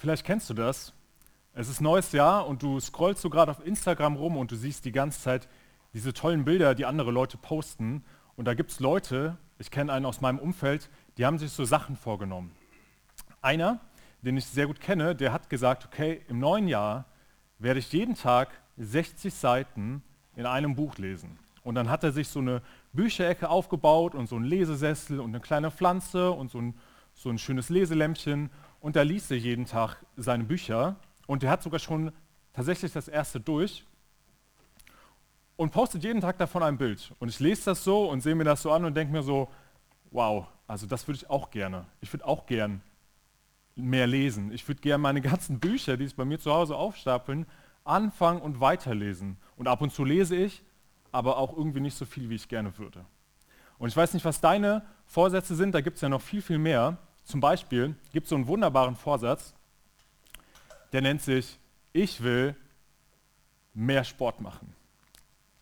Vielleicht kennst du das. Es ist neues Jahr und du scrollst so gerade auf Instagram rum und du siehst die ganze Zeit diese tollen Bilder, die andere Leute posten. Und da gibt es Leute, ich kenne einen aus meinem Umfeld, die haben sich so Sachen vorgenommen. Einer, den ich sehr gut kenne, der hat gesagt, okay, im neuen Jahr werde ich jeden Tag 60 Seiten in einem Buch lesen. Und dann hat er sich so eine Bücherecke aufgebaut und so einen Lesesessel und eine kleine Pflanze und so ein, so ein schönes Leselämpchen und da liest er jeden Tag seine Bücher und er hat sogar schon tatsächlich das erste durch und postet jeden Tag davon ein Bild. Und ich lese das so und sehe mir das so an und denke mir so, wow, also das würde ich auch gerne. Ich würde auch gern mehr lesen. Ich würde gerne meine ganzen Bücher, die sich bei mir zu Hause aufstapeln, anfangen und weiterlesen. Und ab und zu lese ich, aber auch irgendwie nicht so viel, wie ich gerne würde. Und ich weiß nicht, was deine Vorsätze sind, da gibt es ja noch viel, viel mehr. Zum Beispiel gibt es so einen wunderbaren Vorsatz, der nennt sich, ich will mehr Sport machen.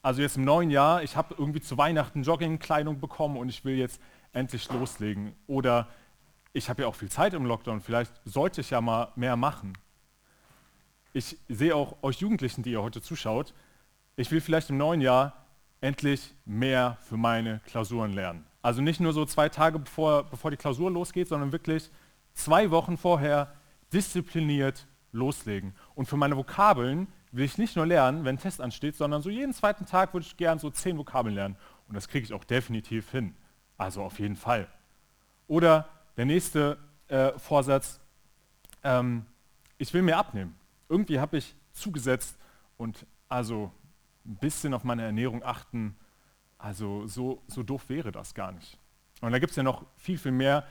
Also jetzt im neuen Jahr, ich habe irgendwie zu Weihnachten Joggingkleidung bekommen und ich will jetzt endlich loslegen. Oder ich habe ja auch viel Zeit im Lockdown, vielleicht sollte ich ja mal mehr machen. Ich sehe auch euch Jugendlichen, die ihr heute zuschaut, ich will vielleicht im neuen Jahr endlich mehr für meine Klausuren lernen. Also nicht nur so zwei Tage bevor, bevor die Klausur losgeht, sondern wirklich zwei Wochen vorher diszipliniert loslegen. Und für meine Vokabeln will ich nicht nur lernen, wenn ein Test ansteht, sondern so jeden zweiten Tag würde ich gern so zehn Vokabeln lernen. Und das kriege ich auch definitiv hin. Also auf jeden Fall. Oder der nächste äh, Vorsatz, ähm, ich will mehr abnehmen. Irgendwie habe ich zugesetzt und also ein bisschen auf meine Ernährung achten, also so, so doof wäre das gar nicht. Und da gibt es ja noch viel, viel mehr.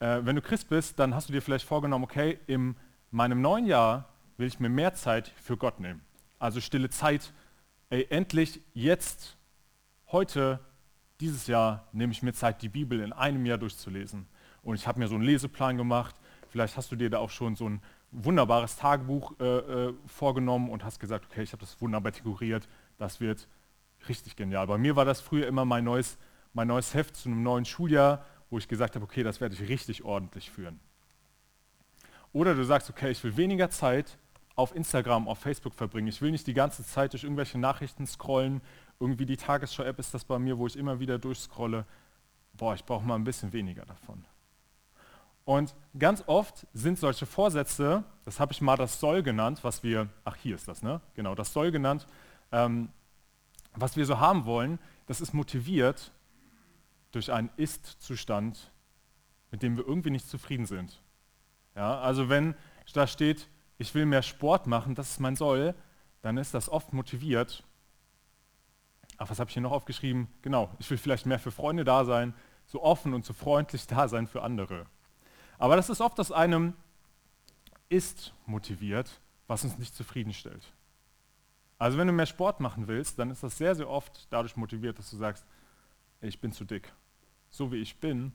Äh, wenn du Christ bist, dann hast du dir vielleicht vorgenommen, okay, in meinem neuen Jahr will ich mir mehr Zeit für Gott nehmen. Also stille Zeit. Ey, endlich jetzt, heute, dieses Jahr nehme ich mir Zeit, die Bibel in einem Jahr durchzulesen. Und ich habe mir so einen Leseplan gemacht. Vielleicht hast du dir da auch schon so ein wunderbares Tagebuch äh, äh, vorgenommen und hast gesagt, okay, ich habe das wunderbar dekoriert. Das wird richtig genial. Bei mir war das früher immer mein neues, mein neues Heft zu einem neuen Schuljahr, wo ich gesagt habe, okay, das werde ich richtig ordentlich führen. Oder du sagst, okay, ich will weniger Zeit auf Instagram, auf Facebook verbringen. Ich will nicht die ganze Zeit durch irgendwelche Nachrichten scrollen. Irgendwie die Tagesschau-App ist das bei mir, wo ich immer wieder durchscrolle. Boah, ich brauche mal ein bisschen weniger davon. Und ganz oft sind solche Vorsätze, das habe ich mal das Soll genannt, was wir, ach hier ist das, ne? Genau, das Soll genannt, ähm, was wir so haben wollen, das ist motiviert durch einen Ist-Zustand, mit dem wir irgendwie nicht zufrieden sind. Ja, also wenn da steht, ich will mehr Sport machen, das ist mein Soll, dann ist das oft motiviert. Ach, was habe ich hier noch aufgeschrieben? Genau, ich will vielleicht mehr für Freunde da sein, so offen und so freundlich da sein für andere. Aber das ist oft aus einem Ist motiviert, was uns nicht zufriedenstellt. Also wenn du mehr Sport machen willst, dann ist das sehr, sehr oft dadurch motiviert, dass du sagst, ich bin zu dick. So wie ich bin,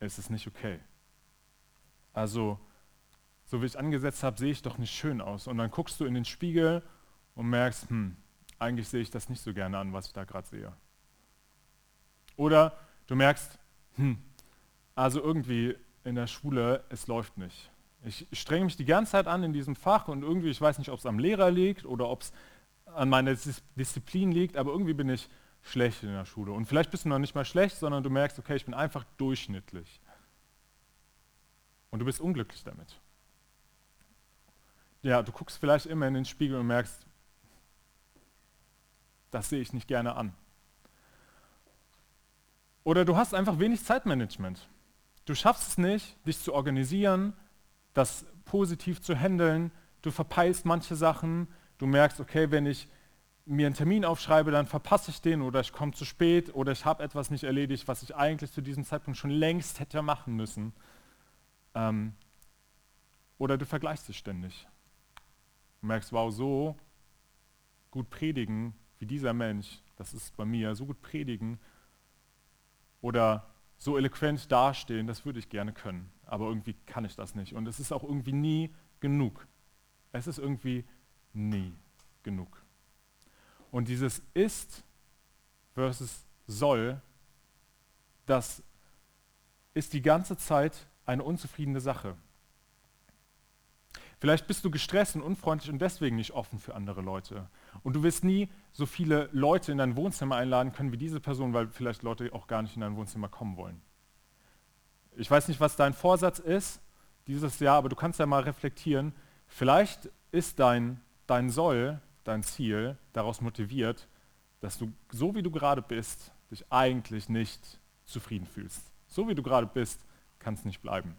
ist es nicht okay. Also, so wie ich angesetzt habe, sehe ich doch nicht schön aus. Und dann guckst du in den Spiegel und merkst, hm, eigentlich sehe ich das nicht so gerne an, was ich da gerade sehe. Oder du merkst, hm, also irgendwie in der Schule, es läuft nicht. Ich strenge mich die ganze Zeit an in diesem Fach und irgendwie, ich weiß nicht, ob es am Lehrer liegt oder ob es an meiner Disziplin liegt, aber irgendwie bin ich schlecht in der Schule. Und vielleicht bist du noch nicht mal schlecht, sondern du merkst, okay, ich bin einfach durchschnittlich. Und du bist unglücklich damit. Ja, du guckst vielleicht immer in den Spiegel und merkst, das sehe ich nicht gerne an. Oder du hast einfach wenig Zeitmanagement. Du schaffst es nicht, dich zu organisieren, das positiv zu handeln. Du verpeilst manche Sachen. Du merkst, okay, wenn ich mir einen Termin aufschreibe, dann verpasse ich den oder ich komme zu spät oder ich habe etwas nicht erledigt, was ich eigentlich zu diesem Zeitpunkt schon längst hätte machen müssen. Ähm, oder du vergleichst dich ständig. Du merkst, wow, so gut predigen wie dieser Mensch, das ist bei mir, so gut predigen oder so eloquent dastehen, das würde ich gerne können aber irgendwie kann ich das nicht. Und es ist auch irgendwie nie genug. Es ist irgendwie nie genug. Und dieses ist versus soll, das ist die ganze Zeit eine unzufriedene Sache. Vielleicht bist du gestresst und unfreundlich und deswegen nicht offen für andere Leute. Und du wirst nie so viele Leute in dein Wohnzimmer einladen können wie diese Person, weil vielleicht Leute auch gar nicht in dein Wohnzimmer kommen wollen. Ich weiß nicht, was dein Vorsatz ist dieses Jahr, aber du kannst ja mal reflektieren. Vielleicht ist dein, dein Soll, dein Ziel daraus motiviert, dass du so wie du gerade bist, dich eigentlich nicht zufrieden fühlst. So wie du gerade bist, kann es nicht bleiben.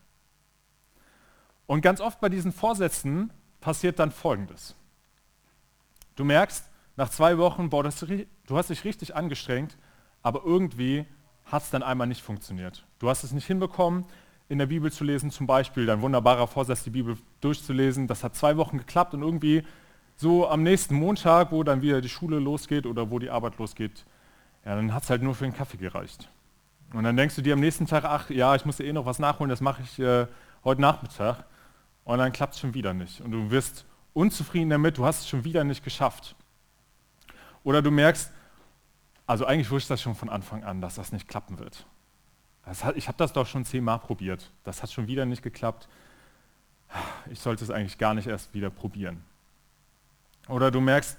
Und ganz oft bei diesen Vorsätzen passiert dann Folgendes. Du merkst, nach zwei Wochen, boah, das, du hast dich richtig angestrengt, aber irgendwie hat es dann einmal nicht funktioniert. Du hast es nicht hinbekommen, in der Bibel zu lesen, zum Beispiel dein wunderbarer Vorsatz, die Bibel durchzulesen. Das hat zwei Wochen geklappt und irgendwie so am nächsten Montag, wo dann wieder die Schule losgeht oder wo die Arbeit losgeht, ja, dann hat es halt nur für den Kaffee gereicht. Und dann denkst du dir am nächsten Tag, ach ja, ich muss eh noch was nachholen, das mache ich äh, heute Nachmittag. Und dann klappt es schon wieder nicht. Und du wirst unzufrieden damit, du hast es schon wieder nicht geschafft. Oder du merkst, also eigentlich wusste ich das schon von Anfang an, dass das nicht klappen wird. Hat, ich habe das doch schon zehnmal probiert. Das hat schon wieder nicht geklappt. Ich sollte es eigentlich gar nicht erst wieder probieren. Oder du merkst,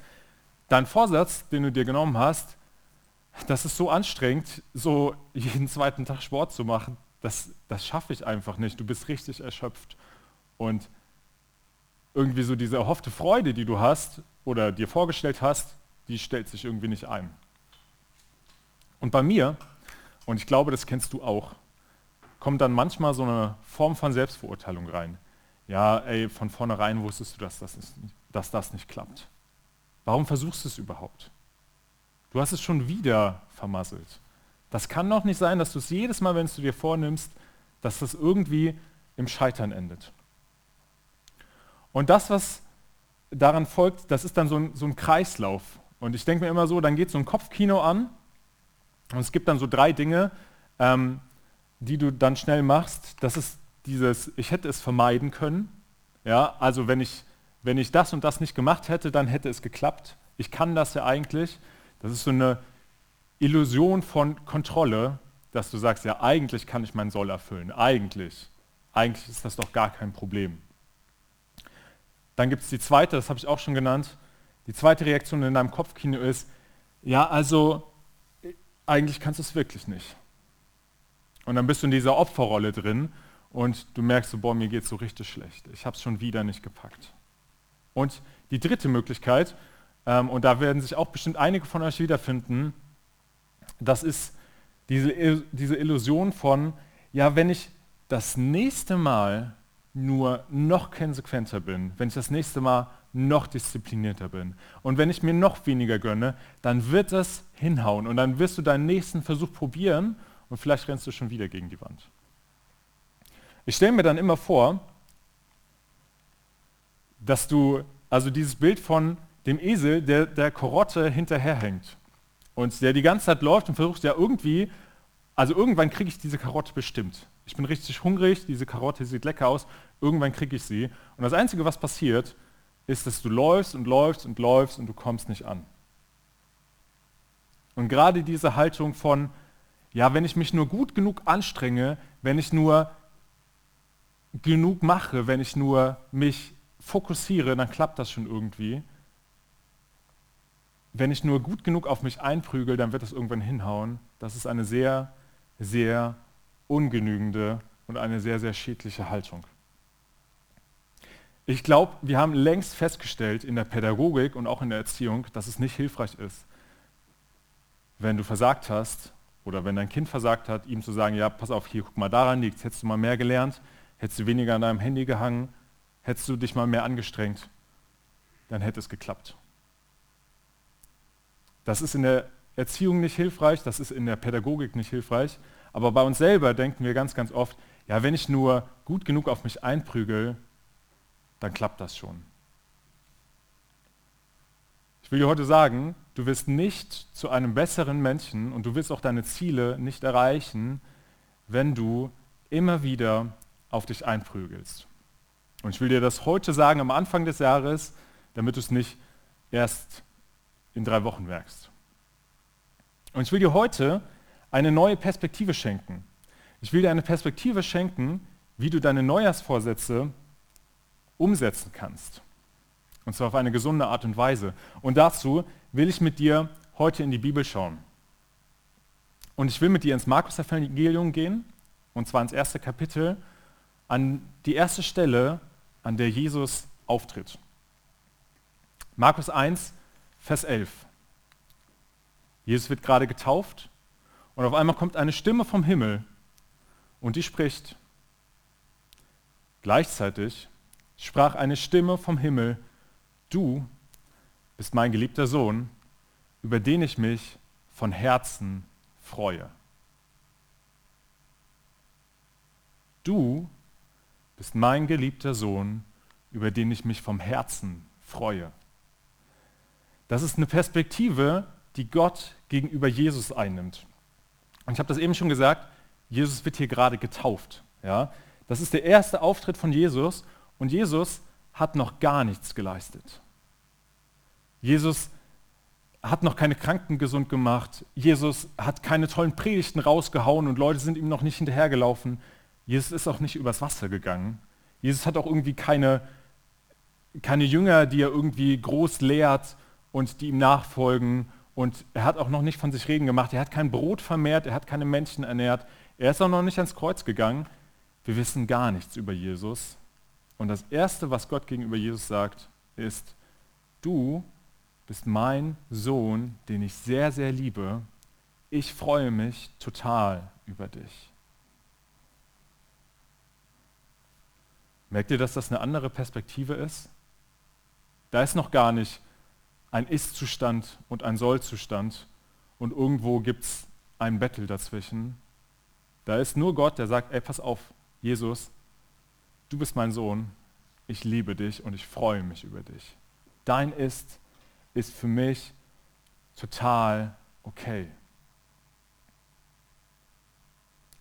dein Vorsatz, den du dir genommen hast, das ist so anstrengend, so jeden zweiten Tag Sport zu machen, das, das schaffe ich einfach nicht. Du bist richtig erschöpft. Und irgendwie so diese erhoffte Freude, die du hast oder dir vorgestellt hast, die stellt sich irgendwie nicht ein. Und bei mir, und ich glaube, das kennst du auch, kommt dann manchmal so eine Form von Selbstverurteilung rein. Ja, ey, von vornherein wusstest du, dass das, nicht, dass das nicht klappt. Warum versuchst du es überhaupt? Du hast es schon wieder vermasselt. Das kann doch nicht sein, dass du es jedes Mal, wenn du dir vornimmst, dass das irgendwie im Scheitern endet. Und das, was daran folgt, das ist dann so ein, so ein Kreislauf. Und ich denke mir immer so, dann geht so ein Kopfkino an und es gibt dann so drei Dinge, ähm, die du dann schnell machst. Das ist dieses, ich hätte es vermeiden können. Ja, also wenn ich, wenn ich das und das nicht gemacht hätte, dann hätte es geklappt. Ich kann das ja eigentlich. Das ist so eine Illusion von Kontrolle, dass du sagst, ja, eigentlich kann ich meinen Soll erfüllen. Eigentlich. Eigentlich ist das doch gar kein Problem. Dann gibt es die zweite, das habe ich auch schon genannt. Die zweite Reaktion in deinem Kopfkino ist, ja, also eigentlich kannst du es wirklich nicht. Und dann bist du in dieser Opferrolle drin und du merkst so, boah, mir geht es so richtig schlecht. Ich habe es schon wieder nicht gepackt. Und die dritte Möglichkeit, ähm, und da werden sich auch bestimmt einige von euch wiederfinden, das ist diese, diese Illusion von, ja, wenn ich das nächste Mal nur noch konsequenter bin, wenn ich das nächste Mal noch disziplinierter bin und wenn ich mir noch weniger gönne, dann wird es hinhauen und dann wirst du deinen nächsten Versuch probieren und vielleicht rennst du schon wieder gegen die Wand. Ich stelle mir dann immer vor, dass du, also dieses Bild von dem Esel, der der Karotte hinterherhängt und der die ganze Zeit läuft und versucht ja irgendwie, also irgendwann kriege ich diese Karotte bestimmt. Ich bin richtig hungrig, diese Karotte sieht lecker aus, irgendwann kriege ich sie. Und das Einzige, was passiert, ist, dass du läufst und läufst und läufst und du kommst nicht an. Und gerade diese Haltung von, ja, wenn ich mich nur gut genug anstrenge, wenn ich nur genug mache, wenn ich nur mich fokussiere, dann klappt das schon irgendwie. Wenn ich nur gut genug auf mich einprügel, dann wird das irgendwann hinhauen. Das ist eine sehr, sehr ungenügende und eine sehr, sehr schädliche Haltung. Ich glaube, wir haben längst festgestellt in der Pädagogik und auch in der Erziehung, dass es nicht hilfreich ist, wenn du versagt hast oder wenn dein Kind versagt hat, ihm zu sagen, ja, pass auf, hier, guck mal, daran liegt, hättest du mal mehr gelernt, hättest du weniger an deinem Handy gehangen, hättest du dich mal mehr angestrengt, dann hätte es geklappt. Das ist in der Erziehung nicht hilfreich, das ist in der Pädagogik nicht hilfreich, aber bei uns selber denken wir ganz, ganz oft, ja, wenn ich nur gut genug auf mich einprügel, dann klappt das schon. Ich will dir heute sagen, du wirst nicht zu einem besseren Menschen und du wirst auch deine Ziele nicht erreichen, wenn du immer wieder auf dich einprügelst. Und ich will dir das heute sagen, am Anfang des Jahres, damit du es nicht erst in drei Wochen merkst. Und ich will dir heute eine neue Perspektive schenken. Ich will dir eine Perspektive schenken, wie du deine Neujahrsvorsätze umsetzen kannst. Und zwar auf eine gesunde Art und Weise. Und dazu will ich mit dir heute in die Bibel schauen. Und ich will mit dir ins Markus-Evangelium gehen, und zwar ins erste Kapitel, an die erste Stelle, an der Jesus auftritt. Markus 1, Vers 11. Jesus wird gerade getauft und auf einmal kommt eine Stimme vom Himmel und die spricht. Gleichzeitig sprach eine Stimme vom Himmel, du bist mein geliebter Sohn, über den ich mich von Herzen freue. Du bist mein geliebter Sohn, über den ich mich vom Herzen freue. Das ist eine Perspektive, die Gott gegenüber Jesus einnimmt. Und ich habe das eben schon gesagt, Jesus wird hier gerade getauft. Ja? Das ist der erste Auftritt von Jesus und Jesus hat noch gar nichts geleistet. Jesus hat noch keine Kranken gesund gemacht. Jesus hat keine tollen Predigten rausgehauen und Leute sind ihm noch nicht hinterhergelaufen. Jesus ist auch nicht übers Wasser gegangen. Jesus hat auch irgendwie keine, keine Jünger, die er irgendwie groß lehrt und die ihm nachfolgen. Und er hat auch noch nicht von sich reden gemacht. Er hat kein Brot vermehrt, er hat keine Menschen ernährt. Er ist auch noch nicht ans Kreuz gegangen. Wir wissen gar nichts über Jesus. Und das Erste, was Gott gegenüber Jesus sagt, ist, du bist mein Sohn, den ich sehr, sehr liebe. Ich freue mich total über dich. Merkt ihr, dass das eine andere Perspektive ist? Da ist noch gar nicht ein Ist-Zustand und ein Soll-Zustand und irgendwo gibt es ein Battle dazwischen. Da ist nur Gott, der sagt, ey, pass auf, Jesus, du bist mein Sohn, ich liebe dich und ich freue mich über dich. Dein Ist ist für mich total okay.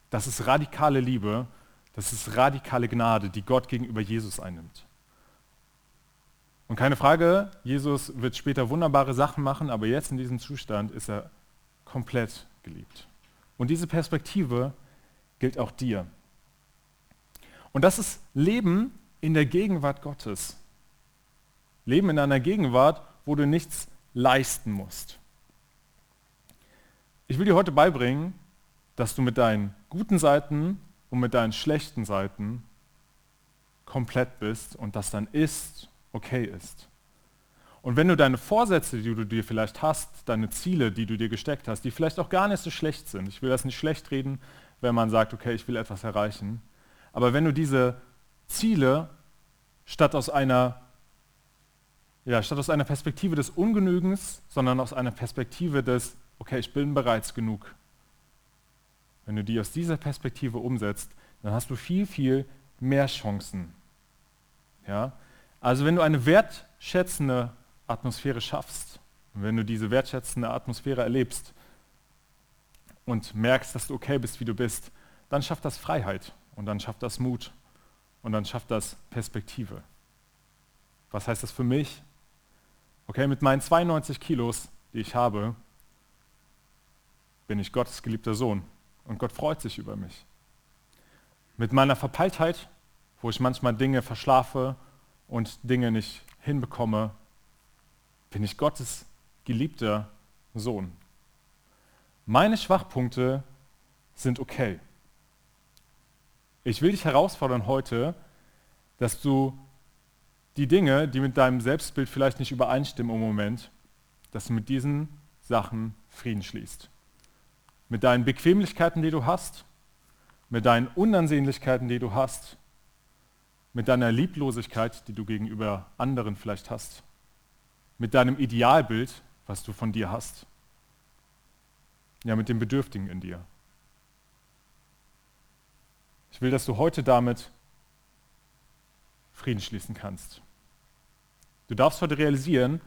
Das ist radikale Liebe, das ist radikale Gnade, die Gott gegenüber Jesus einnimmt. Und keine Frage, Jesus wird später wunderbare Sachen machen, aber jetzt in diesem Zustand ist er komplett geliebt. Und diese Perspektive gilt auch dir. Und das ist Leben in der Gegenwart Gottes. Leben in einer Gegenwart, wo du nichts leisten musst. Ich will dir heute beibringen, dass du mit deinen guten Seiten und mit deinen schlechten Seiten komplett bist und dass dein Ist okay ist. Und wenn du deine Vorsätze, die du dir vielleicht hast, deine Ziele, die du dir gesteckt hast, die vielleicht auch gar nicht so schlecht sind, ich will das nicht schlecht reden, wenn man sagt, okay, ich will etwas erreichen, aber wenn du diese Ziele statt aus einer ja, statt aus einer Perspektive des Ungenügens, sondern aus einer Perspektive des, okay, ich bin bereits genug. Wenn du die aus dieser Perspektive umsetzt, dann hast du viel, viel mehr Chancen. Ja? Also wenn du eine wertschätzende Atmosphäre schaffst, wenn du diese wertschätzende Atmosphäre erlebst und merkst, dass du okay bist, wie du bist, dann schafft das Freiheit und dann schafft das Mut und dann schafft das Perspektive. Was heißt das für mich? Okay, mit meinen 92 Kilos, die ich habe, bin ich Gottes geliebter Sohn und Gott freut sich über mich. Mit meiner Verpeiltheit, wo ich manchmal Dinge verschlafe und Dinge nicht hinbekomme, bin ich Gottes geliebter Sohn. Meine Schwachpunkte sind okay. Ich will dich herausfordern heute, dass du die Dinge, die mit deinem Selbstbild vielleicht nicht übereinstimmen im Moment, dass du mit diesen Sachen Frieden schließt. Mit deinen Bequemlichkeiten, die du hast, mit deinen Unansehnlichkeiten, die du hast, mit deiner Lieblosigkeit, die du gegenüber anderen vielleicht hast, mit deinem Idealbild, was du von dir hast, ja, mit dem Bedürftigen in dir. Ich will, dass du heute damit Frieden schließen kannst. Du darfst heute realisieren,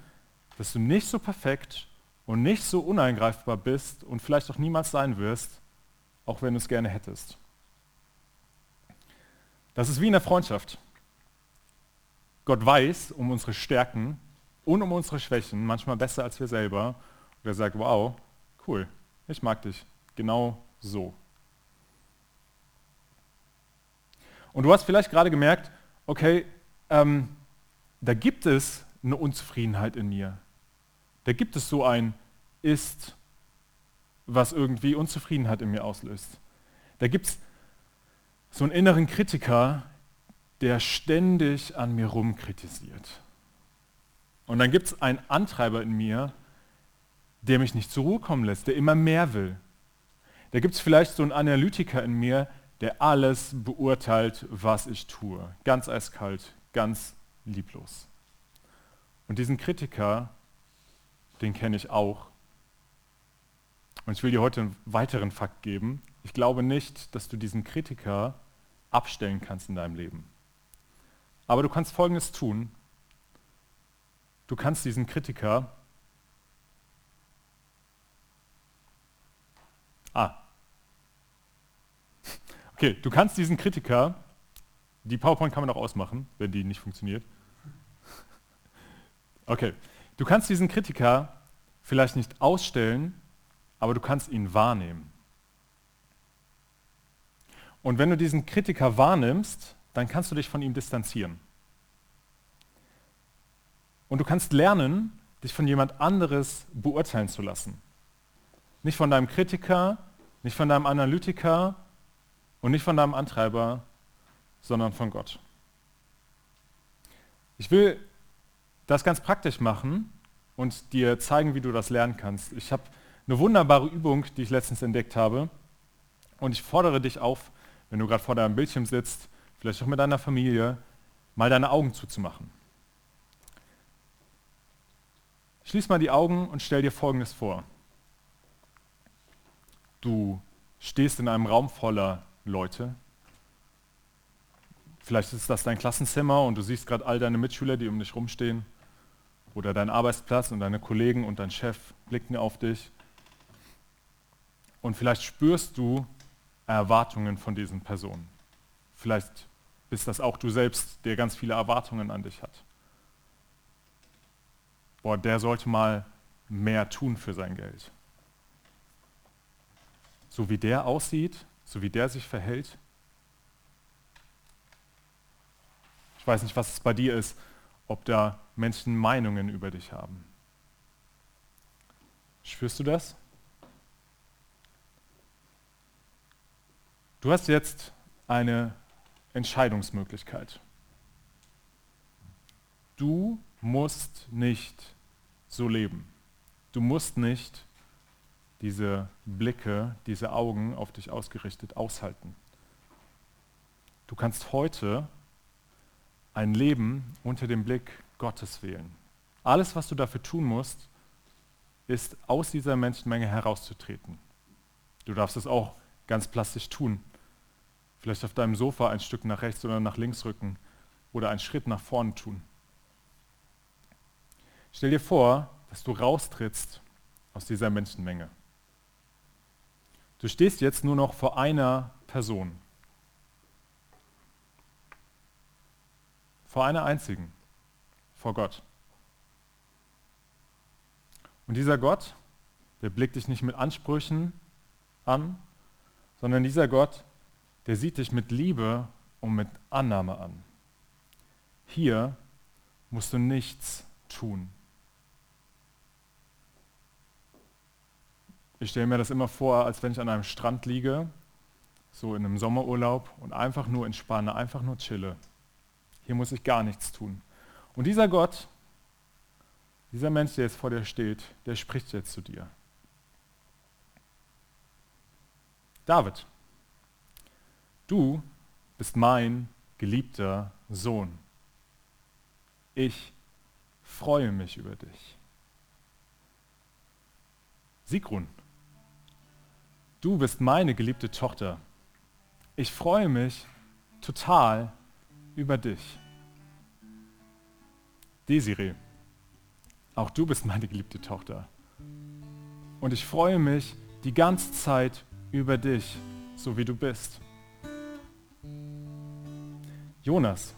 dass du nicht so perfekt und nicht so uneingreifbar bist und vielleicht auch niemals sein wirst, auch wenn du es gerne hättest. Das ist wie in der Freundschaft. Gott weiß um unsere Stärken und um unsere Schwächen manchmal besser als wir selber. Und er sagt, wow, cool, ich mag dich genau so. Und du hast vielleicht gerade gemerkt, okay, ähm, da gibt es eine Unzufriedenheit in mir. Da gibt es so ein Ist, was irgendwie Unzufriedenheit in mir auslöst. Da gibt es so einen inneren Kritiker, der ständig an mir rumkritisiert. Und dann gibt es einen Antreiber in mir, der mich nicht zur Ruhe kommen lässt, der immer mehr will. Da gibt es vielleicht so einen Analytiker in mir, der alles beurteilt, was ich tue. Ganz eiskalt, ganz lieblos. Und diesen Kritiker, den kenne ich auch. Und ich will dir heute einen weiteren Fakt geben. Ich glaube nicht, dass du diesen Kritiker abstellen kannst in deinem Leben. Aber du kannst Folgendes tun. Du kannst diesen Kritiker Ah. Okay, du kannst diesen Kritiker, die PowerPoint kann man auch ausmachen, wenn die nicht funktioniert. Okay, du kannst diesen Kritiker vielleicht nicht ausstellen, aber du kannst ihn wahrnehmen. Und wenn du diesen Kritiker wahrnimmst, dann kannst du dich von ihm distanzieren. Und du kannst lernen, dich von jemand anderes beurteilen zu lassen. Nicht von deinem Kritiker, nicht von deinem Analytiker und nicht von deinem Antreiber, sondern von Gott. Ich will das ganz praktisch machen und dir zeigen, wie du das lernen kannst. Ich habe eine wunderbare Übung, die ich letztens entdeckt habe. Und ich fordere dich auf, wenn du gerade vor deinem Bildschirm sitzt, vielleicht auch mit deiner Familie, mal deine Augen zuzumachen. Schließ mal die Augen und stell dir Folgendes vor. Du stehst in einem Raum voller Leute. Vielleicht ist das dein Klassenzimmer und du siehst gerade all deine Mitschüler, die um dich rumstehen. Oder dein Arbeitsplatz und deine Kollegen und dein Chef blicken auf dich. Und vielleicht spürst du Erwartungen von diesen Personen. Vielleicht bist das auch du selbst, der ganz viele Erwartungen an dich hat. Boah, der sollte mal mehr tun für sein Geld. So wie der aussieht, so wie der sich verhält. Ich weiß nicht, was es bei dir ist, ob da Menschen Meinungen über dich haben. Spürst du das? Du hast jetzt eine Entscheidungsmöglichkeit. Du musst nicht so leben. Du musst nicht diese Blicke, diese Augen auf dich ausgerichtet aushalten. Du kannst heute ein Leben unter dem Blick Gottes wählen. Alles, was du dafür tun musst, ist aus dieser Menschenmenge herauszutreten. Du darfst es auch ganz plastisch tun. Vielleicht auf deinem Sofa ein Stück nach rechts oder nach links rücken oder einen Schritt nach vorne tun. Stell dir vor, dass du raustrittst aus dieser Menschenmenge. Du stehst jetzt nur noch vor einer Person. Vor einer einzigen. Vor Gott. Und dieser Gott, der blickt dich nicht mit Ansprüchen an, sondern dieser Gott der sieht dich mit Liebe und mit Annahme an. Hier musst du nichts tun. Ich stelle mir das immer vor, als wenn ich an einem Strand liege, so in einem Sommerurlaub und einfach nur entspanne, einfach nur chille. Hier muss ich gar nichts tun. Und dieser Gott, dieser Mensch, der jetzt vor dir steht, der spricht jetzt zu dir. David, Du bist mein geliebter Sohn. Ich freue mich über dich. Sigrun, du bist meine geliebte Tochter. Ich freue mich total über dich. Desiree, auch du bist meine geliebte Tochter. Und ich freue mich die ganze Zeit über dich, so wie du bist. Jonas,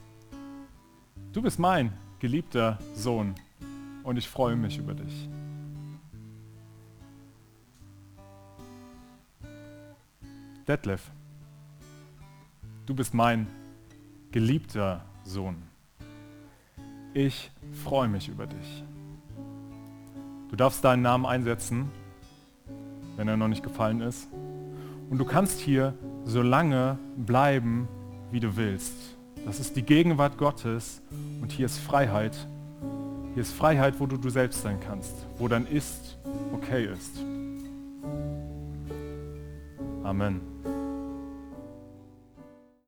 du bist mein geliebter Sohn und ich freue mich über dich. Detlef, du bist mein geliebter Sohn ich freue mich über dich. Du darfst deinen Namen einsetzen, wenn er noch nicht gefallen ist. Und du kannst hier so lange bleiben, wie du willst. Das ist die Gegenwart Gottes und hier ist Freiheit. Hier ist Freiheit, wo du du selbst sein kannst, wo dein Ist okay ist. Amen.